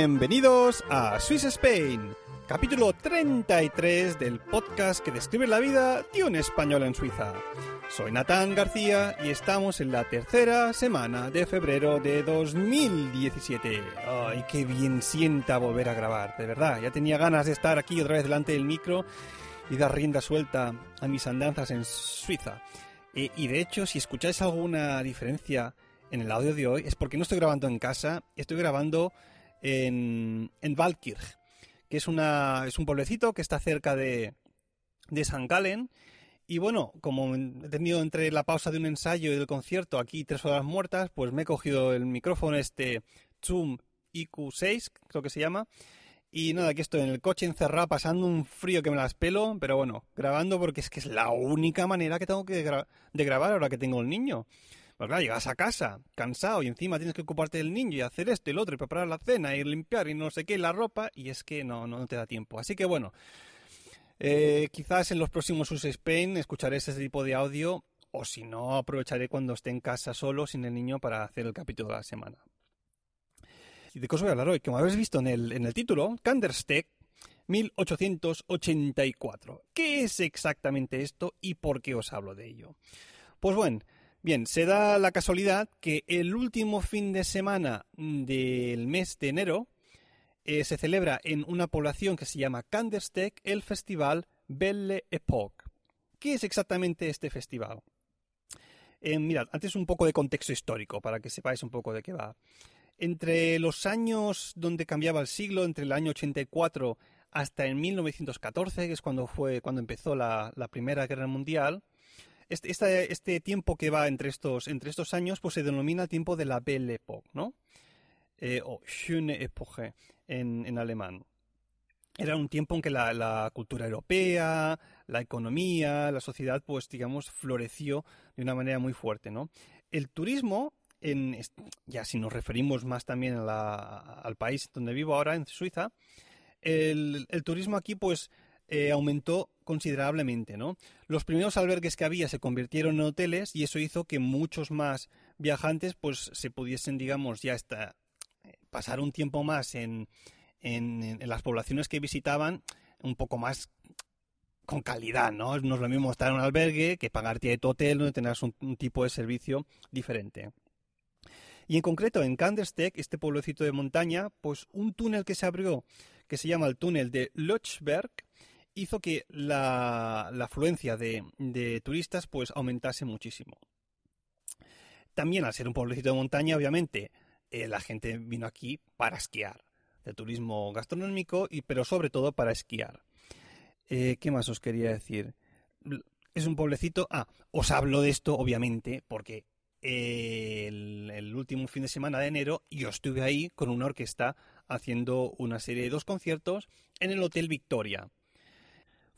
Bienvenidos a Swiss Spain, capítulo 33 del podcast que describe la vida de un español en Suiza. Soy Natán García y estamos en la tercera semana de febrero de 2017. Ay, qué bien sienta volver a grabar, de verdad. Ya tenía ganas de estar aquí otra vez delante del micro y dar rienda suelta a mis andanzas en Suiza. Eh, y de hecho, si escucháis alguna diferencia en el audio de hoy es porque no estoy grabando en casa, estoy grabando en, en que es, una, es un pueblecito que está cerca de, de San Galen. Y bueno, como he tenido entre la pausa de un ensayo y del concierto aquí tres horas muertas, pues me he cogido el micrófono este Zoom IQ6, creo que se llama. Y nada, aquí estoy en el coche encerrado pasando un frío que me las pelo, pero bueno, grabando porque es que es la única manera que tengo que de grabar ahora que tengo el niño. Pues claro, llegas a casa cansado y encima tienes que ocuparte del niño y hacer esto y lo otro y preparar la cena y limpiar y no sé qué, la ropa y es que no, no te da tiempo. Así que bueno, eh, quizás en los próximos Use Spain escucharé ese tipo de audio o si no aprovecharé cuando esté en casa solo sin el niño para hacer el capítulo de la semana. ¿Y de qué os voy a hablar hoy? Como habéis visto en el, en el título, Candlestick 1884. ¿Qué es exactamente esto y por qué os hablo de ello? Pues bueno, Bien, se da la casualidad que el último fin de semana del mes de enero eh, se celebra en una población que se llama Candlestick el festival Belle Époque. ¿Qué es exactamente este festival? Eh, mirad, antes un poco de contexto histórico para que sepáis un poco de qué va. Entre los años donde cambiaba el siglo, entre el año 84 hasta el 1914, que es cuando fue cuando empezó la Primera Guerra Mundial, este, este, tiempo que va entre estos, entre estos años pues se denomina tiempo de la Belle Époque, ¿no? Eh, o Schöne Epoche en, en, alemán. Era un tiempo en que la, la, cultura europea, la economía, la sociedad, pues digamos, floreció de una manera muy fuerte, ¿no? El turismo, en, ya si nos referimos más también al país donde vivo ahora, en Suiza, el, el turismo aquí, pues, eh, aumentó considerablemente, ¿no? Los primeros albergues que había se convirtieron en hoteles y eso hizo que muchos más viajantes pues se pudiesen, digamos, ya hasta eh, pasar un tiempo más en, en, las poblaciones que visitaban un poco más con calidad, ¿no? No es lo mismo estar en un albergue que pagarte tu hotel donde un, un tipo de servicio diferente. Y en concreto en Kandersteg, este pueblecito de montaña, pues un túnel que se abrió, que se llama el túnel de Lötschberg, hizo que la, la afluencia de, turistas pues aumentase muchísimo. También al ser un pueblecito de montaña, obviamente, eh, la gente vino aquí para esquiar, de turismo gastronómico, y, pero sobre todo para esquiar. Eh, ¿Qué más os quería decir? Es un pueblecito... Ah, os hablo de esto, obviamente, porque el, último fin de semana de enero yo estuve ahí con una orquesta haciendo una serie de dos conciertos en el Hotel Victoria.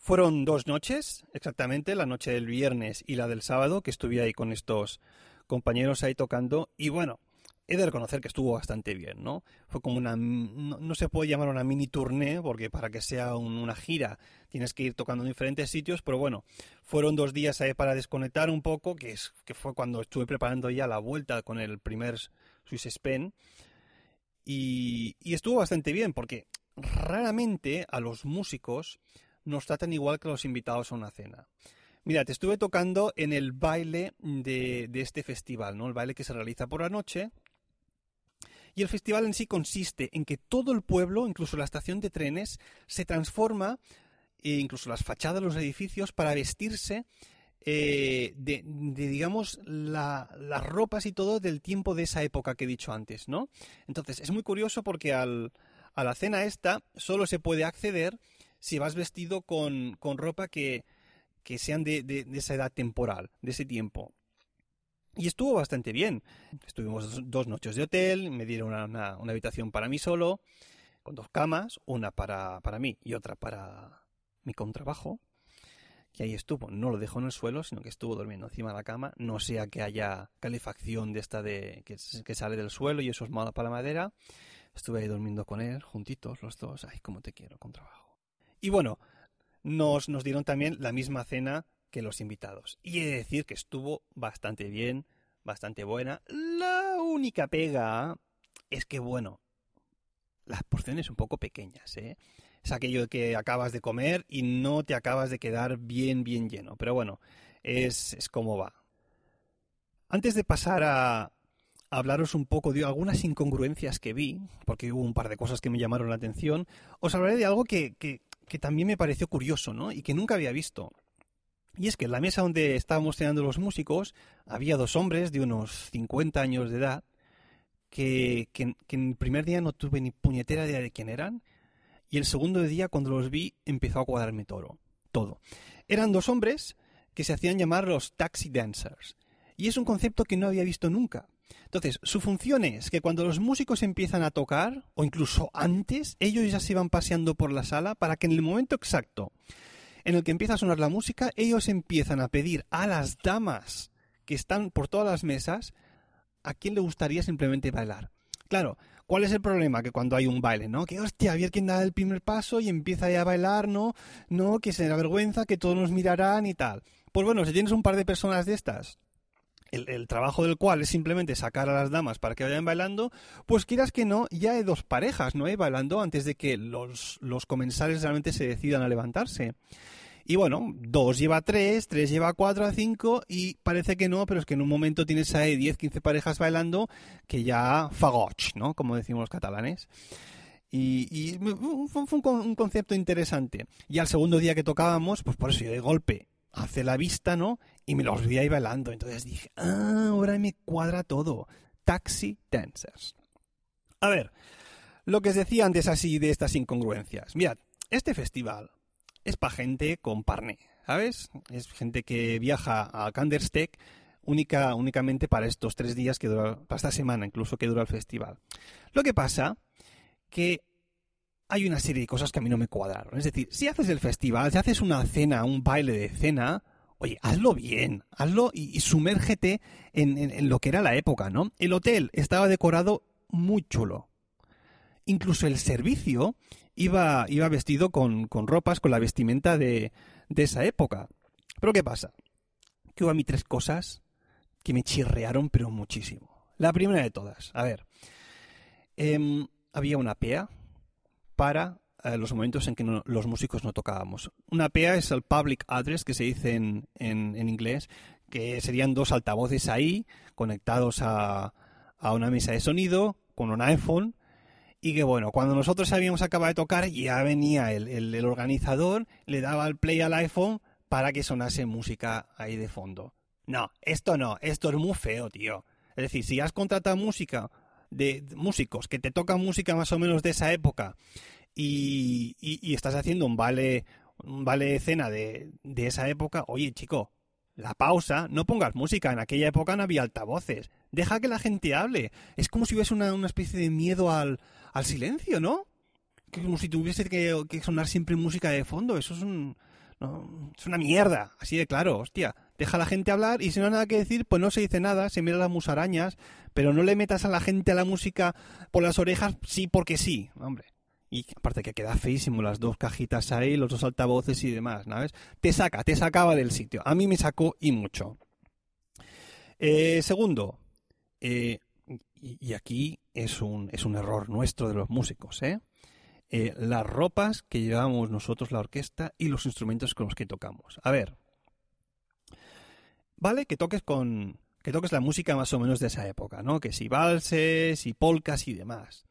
Fueron dos noches, exactamente, la noche del viernes y la del sábado, que estuve ahí con estos compañeros ahí tocando. Y bueno, he de reconocer que estuvo bastante bien, ¿no? Fue como una. No, se puede llamar una mini tournée, porque para que sea un, una gira tienes que ir tocando en diferentes sitios, pero bueno, fueron dos días ahí para desconectar un poco, que, es, que fue cuando estuve preparando ya la vuelta con el primer Swiss Spen. Y estuvo bastante bien, porque raramente a los músicos nos tratan igual que los invitados a una cena. Mira, te estuve tocando en el baile de, este festival, ¿no? El baile que se realiza por la noche. Y el festival en sí consiste en que todo el pueblo, incluso la estación de trenes, se transforma, e incluso las fachadas de los edificios, para vestirse eh, de, digamos, las ropas y todo del tiempo de esa época que he dicho antes, ¿no? Entonces, es muy curioso porque al, a la cena esta solo se puede acceder si vas vestido con, con ropa que, que sean de, de, esa edad temporal, de ese tiempo. Y estuvo bastante bien. Estuvimos dos noches de hotel, me dieron una, una, habitación para mí solo, con dos camas, una para, para mí y otra para mi contrabajo que ahí estuvo. No lo dejó en el suelo, sino que estuvo durmiendo encima de la cama. No sea que haya calefacción de esta de que, sale del suelo y eso es malo para la madera. Estuve ahí durmiendo con él, juntitos los dos. Ay, cómo te quiero, con trabajo. Y bueno, nos, nos dieron también la misma cena que los invitados. Y he de decir que estuvo bastante bien, bastante buena. La única pega es que, bueno, las porciones un poco pequeñas, ¿eh? es aquello que acabas de comer y no te acabas de quedar bien, bien lleno. Pero bueno, es, es como va. Antes de pasar a, hablaros un poco de algunas incongruencias que vi, porque hubo un par de cosas que me llamaron la atención, os hablaré de algo que, que, que también me pareció curioso, ¿no? Y que nunca había visto. Y es que en la mesa donde estábamos cenando los músicos había dos hombres de unos 50 años de edad que, que, que en el primer día no tuve ni puñetera idea de quién eran y el segundo día, cuando los vi, empezó a cuadrarme todo. todo. Eran dos hombres que se hacían llamar los taxi dancers. Y es un concepto que no había visto nunca. Entonces, su función es que cuando los músicos empiezan a tocar, o incluso antes, ellos ya se iban paseando por la sala para que en el momento exacto en el que empieza a sonar la música, ellos empiezan a pedir a las damas que están por todas las mesas a quién le gustaría simplemente bailar. Claro, ¿Cuál es el problema? Que cuando hay un baile, ¿no? Que hostia, a ver quién da el primer paso y empieza ya a bailar, ¿no? No, que se da vergüenza, que todos nos mirarán y tal. Pues bueno, si tienes un par de personas de estas, el, trabajo del cual es simplemente sacar a las damas para que vayan bailando, pues quieras que no, ya hay dos parejas, ¿no? bailando antes de que los, los comensales realmente se decidan a levantarse. Y bueno, dos lleva tres, tres lleva cuatro a cinco y parece que no, pero es que en un momento tienes ahí 10, 15 parejas bailando que ya fagoch, ¿no? Como decimos los catalanes. Y, fue, un, concepto interesante. Y al segundo día que tocábamos, pues por eso yo de golpe hace la vista, ¿no? Y me los vi ahí bailando. Entonces dije, ah, ahora me cuadra todo. Taxi Dancers. A ver, lo que os decía antes así de estas incongruencias. Mirad, este festival es para gente con parné, ¿sabes? Es gente que viaja a Kandersteg única, únicamente para estos tres días que dura, para esta semana incluso que dura el festival. Lo que pasa que hay una serie de cosas que a mí no me cuadraron. Es decir, si haces el festival, si haces una cena, un baile de cena, oye, hazlo bien, hazlo y, sumérgete en, en, lo que era la época, ¿no? El hotel estaba decorado muy chulo. Incluso el servicio iba, iba vestido con, con ropas, con la vestimenta de, de esa época. Pero ¿qué pasa? Que hubo a mí tres cosas que me chirrearon, pero muchísimo. La primera de todas, a ver, em, había una PEA para eh, los momentos en que los músicos no tocábamos. Una PEA es el Public Address, que se dice en, en, en inglés, que serían dos altavoces ahí, conectados a, a una mesa de sonido, con un iPhone, y que bueno, cuando nosotros habíamos acabado de tocar, ya venía el, el, organizador, le daba el play al iPhone para que sonase música ahí de fondo. No, esto no, esto es muy feo, tío. Es decir, si has contratado música de, músicos que te tocan música más o menos de esa época y, estás haciendo un vale, un vale de cena de, de esa época, oye chico, la pausa, no pongas música, en aquella época no había altavoces, deja que la gente hable. Es como si hubiese una, una especie de miedo al, al silencio, ¿no? Como si tuviese que, sonar siempre música de fondo. Eso es un. es una mierda, así de claro, hostia. Deja a la gente hablar y si no hay nada que decir, pues no se dice nada, se mira las musarañas, pero no le metas a la gente a la música por las orejas, sí porque sí, hombre. Y aparte que queda feísimo las dos cajitas ahí, los dos altavoces y demás, ¿sabes? Te saca, te sacaba del sitio. A mí me sacó y mucho. Eh, segundo, eh, y, aquí es un, es un error nuestro de los músicos, ¿eh? ¿eh? las ropas que llevamos nosotros, la orquesta, y los instrumentos con los que tocamos. A ver, vale que toques con que toques la música más o menos de esa época, ¿no? Que si valses y polcas y demás.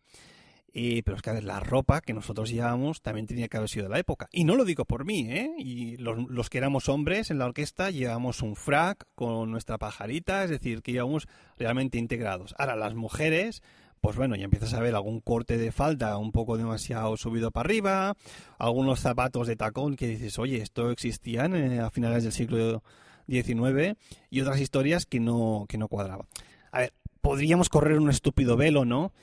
Pero es que, a ver, la ropa que nosotros llevábamos también tenía que haber sido de la época. Y no lo digo por mí, ¿eh? Y los, los que éramos hombres en la orquesta llevábamos un frac con nuestra pajarita, es decir, que íbamos realmente integrados. Ahora, las mujeres, pues bueno, ya empiezas a ver algún corte de falda un poco demasiado subido para arriba, algunos zapatos de tacón que dices, oye, esto existían eh, a finales del siglo XIX y otras historias que no, que no cuadraban. A ver, podríamos correr un estúpido velo, ¿no?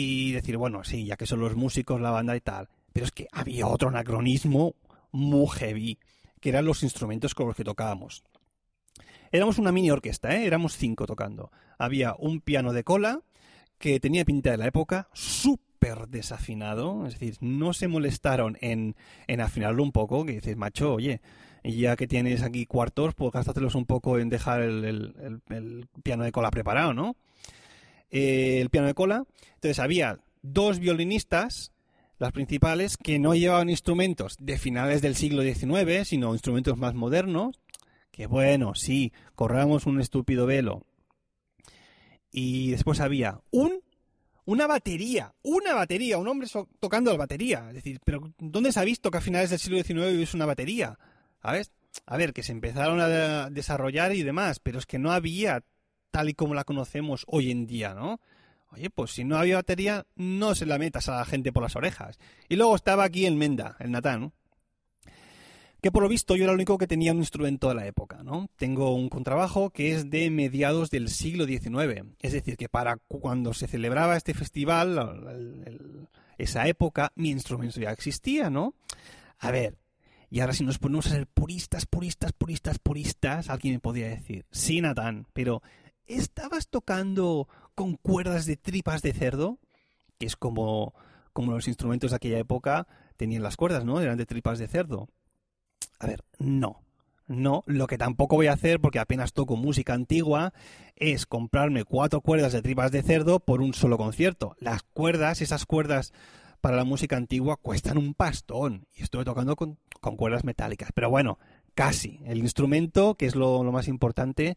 Y decir, bueno, sí, ya que son los músicos, la banda y tal. Pero es que había otro anacronismo muy heavy, que eran los instrumentos con los que tocábamos. Éramos una mini orquesta, ¿eh? éramos cinco tocando. Había un piano de cola que tenía pinta de la época, súper desafinado, es decir, no se molestaron en, en afinarlo un poco, que dices, macho, oye, ya que tienes aquí cuartos, pues gástatelos un poco en dejar el, el piano de cola preparado, ¿no? Eh, el piano de cola. Entonces había dos violinistas, las principales, que no llevaban instrumentos de finales del siglo XIX, sino instrumentos más modernos. Que bueno, sí, corramos un estúpido velo. Y después había un una batería, una batería, un hombre tocando la batería. Es decir, pero ¿dónde se ha visto que a finales del siglo XIX es una batería? ¿Sabes? A ver, que se empezaron a desarrollar y demás, pero es que no había tal y como la conocemos hoy en día, ¿no? Oye, pues si no había batería, no se la metas a la gente por las orejas. Y luego estaba aquí el Menda, el Natán, que por lo visto yo era el único que tenía un instrumento de la época, ¿no? Tengo un contrabajo que es de mediados del siglo XIX, es decir, que para cuando se celebraba este festival, esa época, mi instrumento ya existía, ¿no? A ver, y ahora si nos ponemos a ser puristas, puristas, puristas, puristas, alguien me podría decir, sí, Natán, pero ¿estabas tocando con cuerdas de tripas de cerdo? Que es como, como los instrumentos de aquella época tenían las cuerdas, ¿no? Eran de tripas de cerdo. A ver, no. No, lo que tampoco voy a hacer, porque apenas toco música antigua, es comprarme cuatro cuerdas de tripas de cerdo por un solo concierto. Las cuerdas, esas cuerdas para la música antigua, cuestan un pastón. Y estuve tocando con, cuerdas metálicas. Pero bueno, casi. El instrumento, que es lo más importante,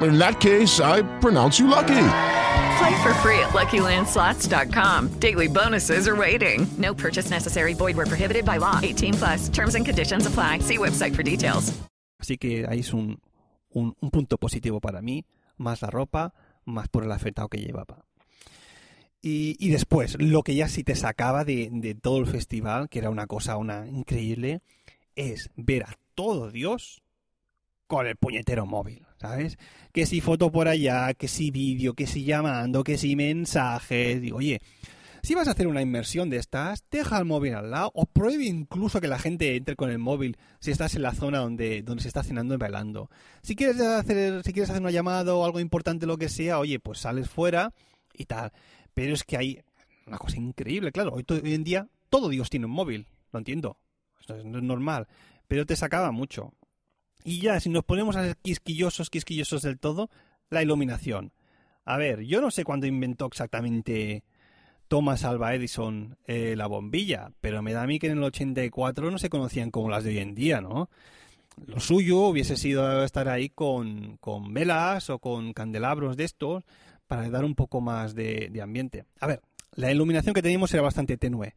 In that case, I pronounce you lucky. Play for free at LuckyLandSlots.com. Daily bonuses are waiting. No purchase necessary. Void were prohibited by law. 18 plus. Terms and conditions apply. See website for details. Así que ahí es un, un, un punto positivo para mí. Más la ropa, más por el afeitado que llevaba. Y, y, después, lo que ya sí te sacaba de, de, todo el festival, que era una cosa una increíble, es ver a todo Dios con el puñetero móvil, ¿sabes? Que si foto por allá, que si vídeo, que si llamando, que si mensajes. Digo, oye, si vas a hacer una inmersión de estas, deja el móvil al lado o prohíbe incluso que la gente entre con el móvil si estás en la zona donde, donde se está cenando y bailando. Si quieres hacer, si quieres hacer una llamada o algo importante, lo que sea, oye, pues sales fuera y tal. Pero es que hay una cosa increíble, claro. Hoy, hoy en día todo Dios tiene un móvil, lo entiendo. Esto es normal. Pero te sacaba mucho. Y ya, si nos ponemos a ser quisquillosos, quisquillosos del todo, la iluminación. A ver, yo no sé cuándo inventó exactamente Thomas Alva Edison eh, la bombilla, pero me da a mí que en el 84 no se conocían como las de hoy en día, ¿no? Lo suyo hubiese sido estar ahí con, con velas o con candelabros de estos para dar un poco más de, de ambiente. A ver, la iluminación que teníamos era bastante tenue,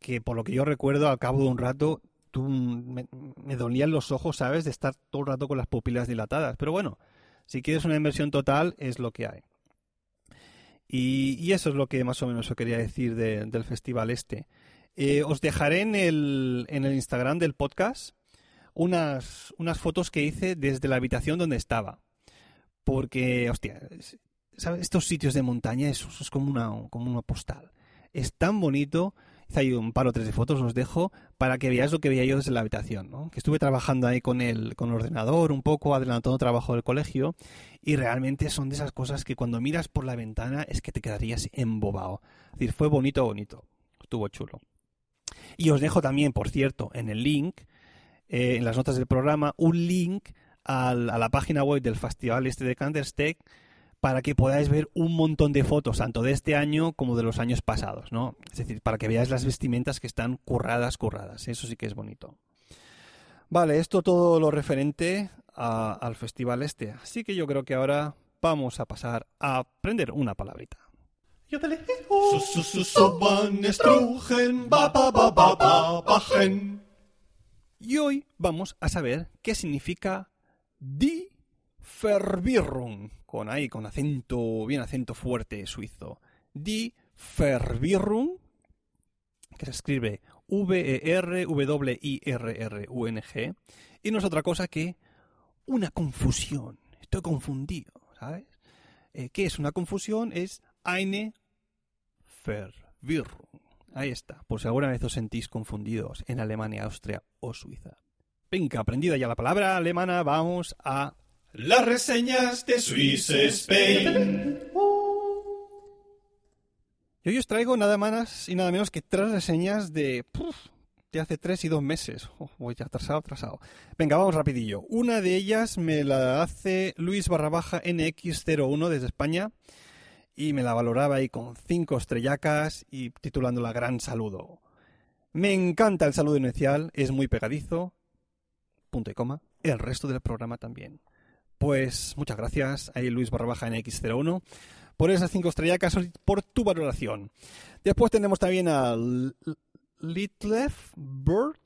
que por lo que yo recuerdo, al cabo de un rato tú, me, me, dolían los ojos, ¿sabes? De estar todo el rato con las pupilas dilatadas. Pero bueno, si quieres una inversión total, es lo que hay. Y, y eso es lo que más o menos os quería decir de, del festival este. Eh, os dejaré en el, en el Instagram del podcast unas, unas fotos que hice desde la habitación donde estaba. Porque, hostia, ¿sabes? estos sitios de montaña es, es como, una, como una postal. Es tan bonito hay un par o tres de fotos, os dejo, para que veáis lo que veía yo desde la habitación. Que estuve trabajando ahí con el, con el ordenador un poco, adelantando trabajo del colegio, y realmente son de esas cosas que cuando miras por la ventana es que te quedarías embobado. Es decir, fue bonito, bonito. Estuvo chulo. Y os dejo también, por cierto, en el link, eh, en las notas del programa, un link a la página web del festival este de Counter-Strike para que podáis ver un montón de fotos, tanto de este año como de los años pasados, ¿no? Es decir, para que veáis las vestimentas que están curradas, curradas. Eso sí que es bonito. Vale, esto todo lo referente a- al festival este. Así que yo creo que ahora vamos a pasar a aprender una palabrita. Y hoy vamos a saber qué significa Verwirrung, con ahí, con acento, bien acento fuerte suizo. Die Verwirrung, que se escribe V-E-R-W-I-R-R-U-N-G, y no es otra cosa que una confusión. Estoy confundido, ¿sabes? Eh, ¿Qué es una confusión? Es eine Verwirrung. Ahí está, por si alguna vez os sentís confundidos en Alemania, Austria o Suiza. Venga, aprendida ya la palabra alemana, vamos a las reseñas de Swiss Spain. Y hoy os traigo nada más y nada menos que tres reseñas de, puf, de hace tres y dos meses. Oh, voy atrasado, atrasado. Venga, vamos rapidillo. Una de ellas me la hace Luis barra baja NX01 desde España y me la valoraba ahí con cinco estrellacas y titulándola Gran Saludo. Me encanta el saludo inicial, es muy pegadizo, punto y coma, el resto del programa también. Pues muchas gracias ahí Luis barra baja NX01 por esas cinco estrellacas por tu valoración. Después tenemos también a Litlef Bird.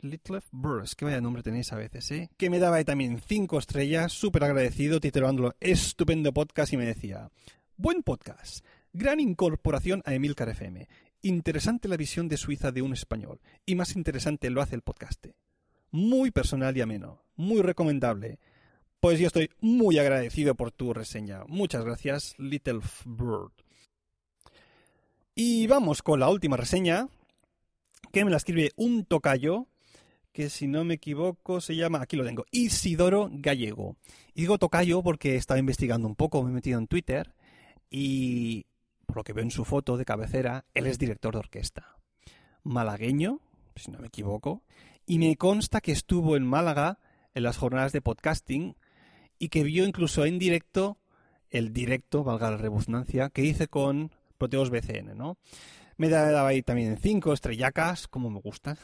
Litlef Bird, que vaya nombre tenéis a veces, ¿eh? Que me daba también cinco estrellas, súper agradecido, titulándolo Estupendo Podcast y me decía, buen podcast, gran incorporación a Emilcar FM, interesante la visión de Suiza de un español y más interesante lo hace el podcast. Muy personal y ameno, muy recomendable. Pues yo estoy muy agradecido por tu reseña. Muchas gracias, Little Bird. Y vamos con la última reseña, que me la escribe un tocayo, que si no me equivoco se llama, aquí lo tengo, Isidoro Gallego. Y digo tocayo porque he estado investigando un poco, me he metido en Twitter, y por lo que veo en su foto de cabecera, él es director de orquesta. Malagueño, si no me equivoco, y me consta que estuvo en Málaga en las jornadas de podcasting y que vio incluso en directo el directo, valga la redundancia, que hice con Proteos BCN, ¿no? Me daba ahí también cinco estrellacas, como me gustan,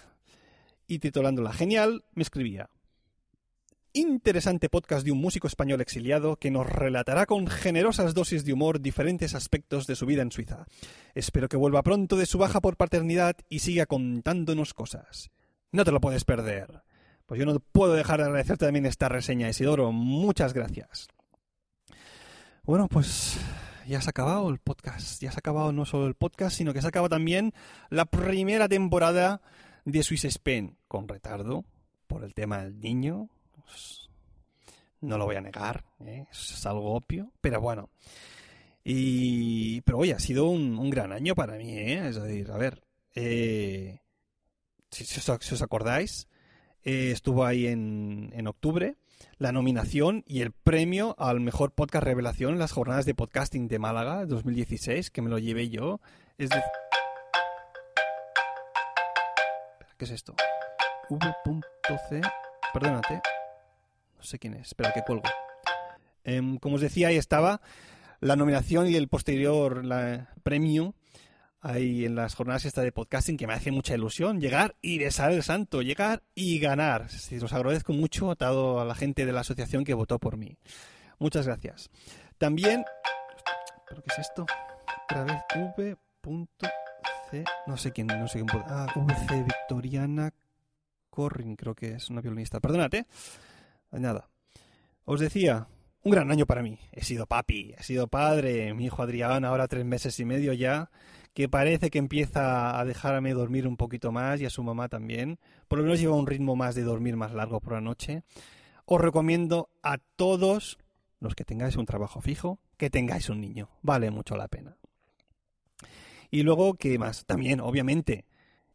y titulándola Genial, me escribía Interesante podcast de un músico español exiliado que nos relatará con generosas dosis de humor diferentes aspectos de su vida en Suiza. Espero que vuelva pronto de su baja por paternidad y siga contándonos cosas. No te lo puedes perder. Pues yo no puedo dejar de agradecerte también esta reseña, Isidoro. Muchas gracias. Bueno, pues ya se ha acabado el podcast. Ya se ha acabado no solo el podcast, sino que se ha acabado también la primera temporada de Swiss Spain. Con retardo, por el tema del niño. No lo voy a negar, ¿eh? es algo obvio. Pero bueno. Y, pero oye, ha sido un, un gran año para mí, ¿eh? Es decir, a ver, eh, si, os, acordáis, eh, estuvo ahí en, en octubre la nominación y el premio al mejor podcast revelación en las jornadas de podcasting de Málaga 2016, que me lo llevé yo. Es de... ¿Qué es esto? V.C. Perdónate. No sé quién es. Espera, que cuelgo. Em, como os decía, ahí estaba la nominación y el posterior la, premio ahí en las jornadas esta de podcasting que me hace mucha ilusión llegar y besar el santo, llegar y ganar. Sí, os agradezco mucho atado a la gente de la asociación que votó por mí. Muchas gracias. También, ¿pero qué es esto? Otra vez V.C. No sé quién, no sé quién. Ah, VC Victoriana Corrin, creo que es una violinista. Perdónate. Nada. Os decía, un gran año para mí. He sido papi, he sido padre. Mi hijo Adrián, ahora tres meses y medio ya, que parece que empieza a dejarme dormir un poquito más y a su mamá también. Por lo menos lleva un ritmo más de dormir más largo por la noche. Os recomiendo a todos los que tengáis un trabajo fijo, que tengáis un niño. Vale mucho la pena. Y luego, ¿qué más? También, obviamente,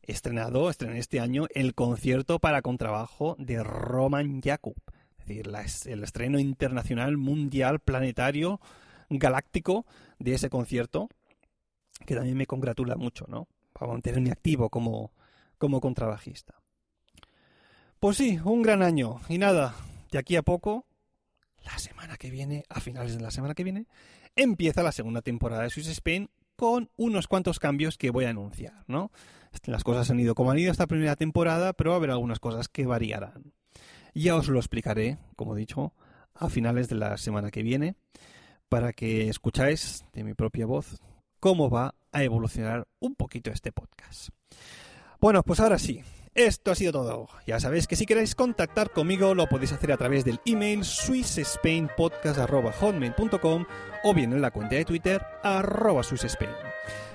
estrenado, estrené este año el concierto para contrabajo de Roman Jakub. Es decir, el estreno internacional, mundial, planetario, galáctico de ese concierto, que también me congratula mucho, ¿no? Para mantenerme activo como, como contrabajista. Pues sí, un gran año. Y nada, de aquí a poco, la semana que viene, a finales de la semana que viene, empieza la segunda temporada de Swiss Spain con unos cuantos cambios que voy a anunciar, ¿no? Las cosas han ido como han ido esta primera temporada, pero va a haber algunas cosas que variarán. Ya os lo explicaré, como he dicho, a finales de la semana que viene, para que escucháis de mi propia voz cómo va a evolucionar un poquito este podcast. Bueno, pues ahora sí, esto ha sido todo. Ya sabéis que si queréis contactar conmigo lo podéis hacer a través del email swissspainpodcast.hotmail.com o bien en la cuenta de Twitter arroba swissspain.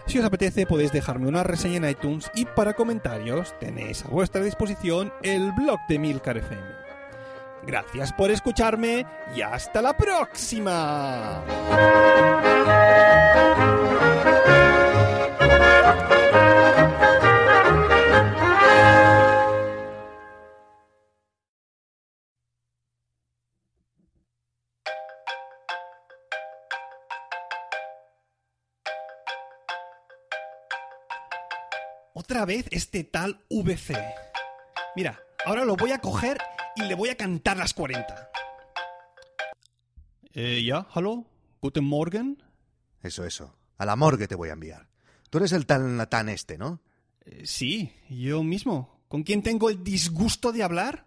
Si os apetece podéis dejarme una reseña en iTunes y para comentarios tenéis a vuestra disposición el blog de Milcar FM. Gracias por escucharme y hasta la próxima. Otra vez este tal VC. Mira, ahora lo voy a coger y le voy a cantar las 40. Eh, ya, hallo, guten Morgen. Eso, eso. A la morgue te voy a enviar. Tú eres el tan Natán este, ¿no? Eh, sí, yo mismo. ¿Con quién tengo el disgusto de hablar?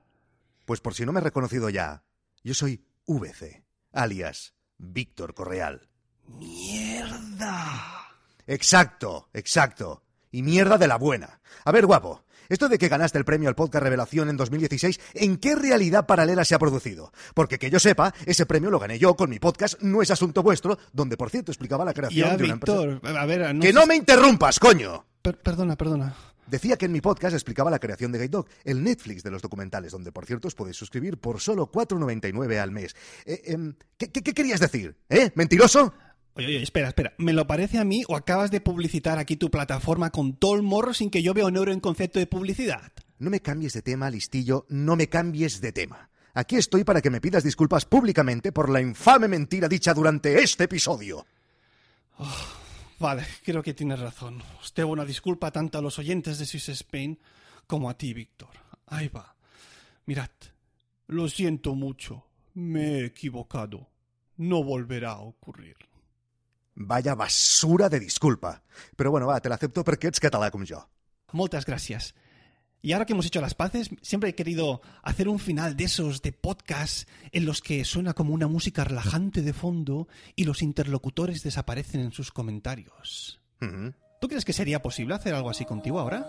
Pues por si no me he reconocido ya, yo soy VC, alias Víctor Correal. ¡Mierda! Exacto, exacto. Y mierda de la buena. A ver, guapo, esto de que ganaste el premio al podcast Revelación en 2016, ¿en qué realidad paralela se ha producido? Porque que yo sepa, ese premio lo gané yo con mi podcast No es asunto vuestro, donde por cierto explicaba la creación Ya, de una Víctor, empresa. a ver... No ¡Que no me interrumpas, coño! Per- perdona, perdona. Decía que en mi podcast explicaba la creación de Guide Dog, el Netflix de los documentales, donde por cierto os podéis suscribir por solo 4,99 al mes. Eh, ¿qué, qué- qué querías decir? ¿Eh? ¿Mentiroso? Oye, oye, espera, espera. ¿Me lo parece a mí o acabas de publicitar aquí tu plataforma con todo el morro sin que yo vea un euro en concepto de publicidad? No me cambies de tema, listillo, no me cambies de tema. Aquí estoy para que me pidas disculpas públicamente por la infame mentira dicha durante este episodio. Vale, creo que tienes razón. Os debo una disculpa tanto a los oyentes de Swiss Spain como a ti, Víctor. Ahí va. Mirad, lo siento mucho. Me he equivocado. No volverá a ocurrir. Vaya basura de disculpa. Pero bueno, va, te la acepto porque ets català com jo. Muchas gracias. Y ahora que hemos hecho las paces, siempre he querido hacer un final de esos de podcast en los que suena como una música relajante de fondo y los interlocutores desaparecen en sus comentarios. Ujú. ¿Tú crees que sería posible hacer algo así contigo ahora?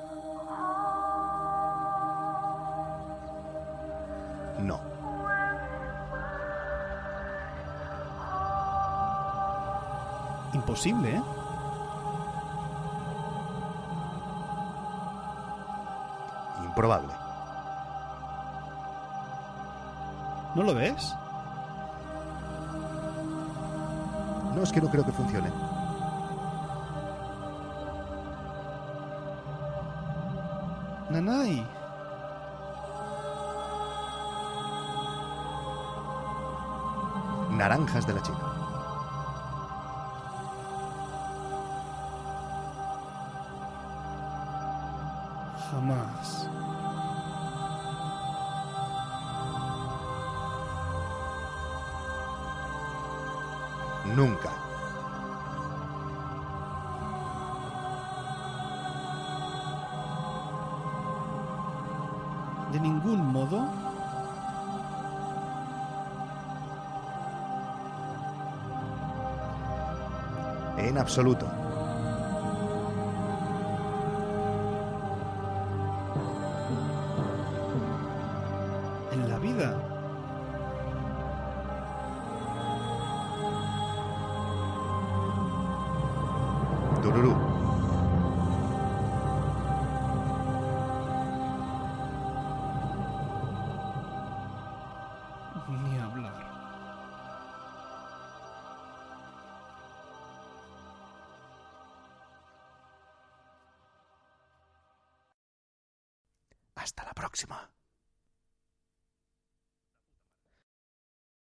No. Imposible, ¿eh? Improbable. ¿No lo ves? No, es que no creo que funcione. Nanay. Naranjas de la China. Jamás. Nunca. De ningún modo. En absoluto.